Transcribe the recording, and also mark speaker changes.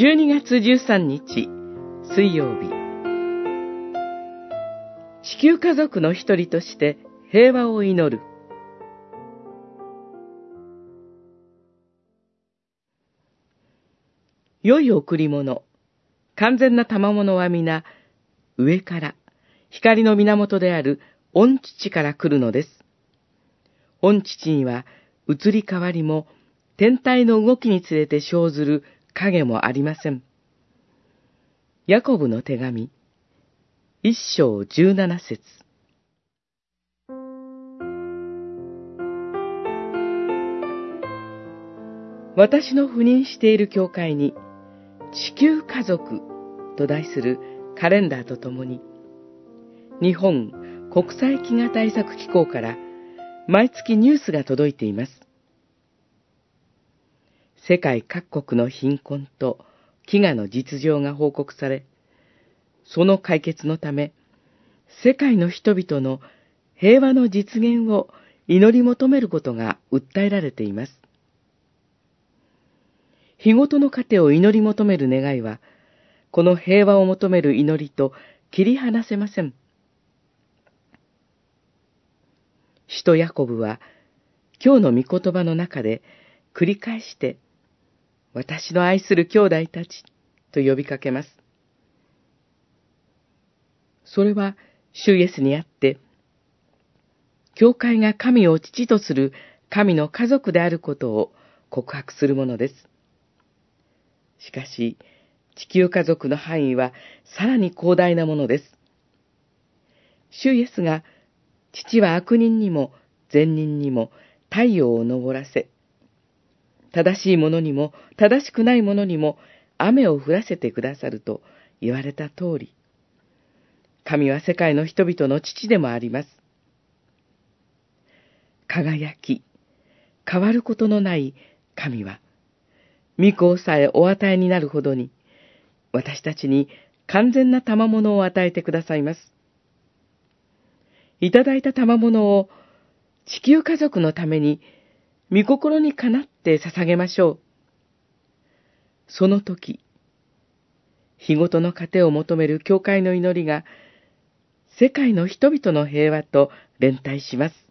Speaker 1: 12月13日水曜日地球家族の一人として平和を祈る良い贈り物完全な賜物は皆上から光の源である御父から来るのです。御父には移り変わりも天体の動きにつれて生ずる影もありません。ヤコブの手紙、一章十七節私の赴任している教会に、地球家族と題するカレンダーとともに、日本国際飢餓対策機構から毎月ニュースが届いています。世界各国の貧困と飢餓の実情が報告され、その解決のため、世界の人々の平和の実現を祈り求めることが訴えられています。日ごとの糧を祈り求める願いは、この平和を求める祈りと切り離せません。使徒ヤコブは、今日の御言葉の中で繰り返して、私の愛する兄弟たちと呼びかけます。それは、主イエスにあって、教会が神を父とする神の家族であることを告白するものです。しかし、地球家族の範囲はさらに広大なものです。主イエスが、父は悪人にも善人にも太陽を昇らせ、正しい者にも正しくない者にも雨を降らせてくださると言われた通り、神は世界の人々の父でもあります。輝き、変わることのない神は、御子さえお与えになるほどに、私たちに完全な賜物を与えてくださいます。いただいた賜物を地球家族のために御心にかなって捧げましょう。その時、日ごとの糧を求める教会の祈りが、世界の人々の平和と連帯します。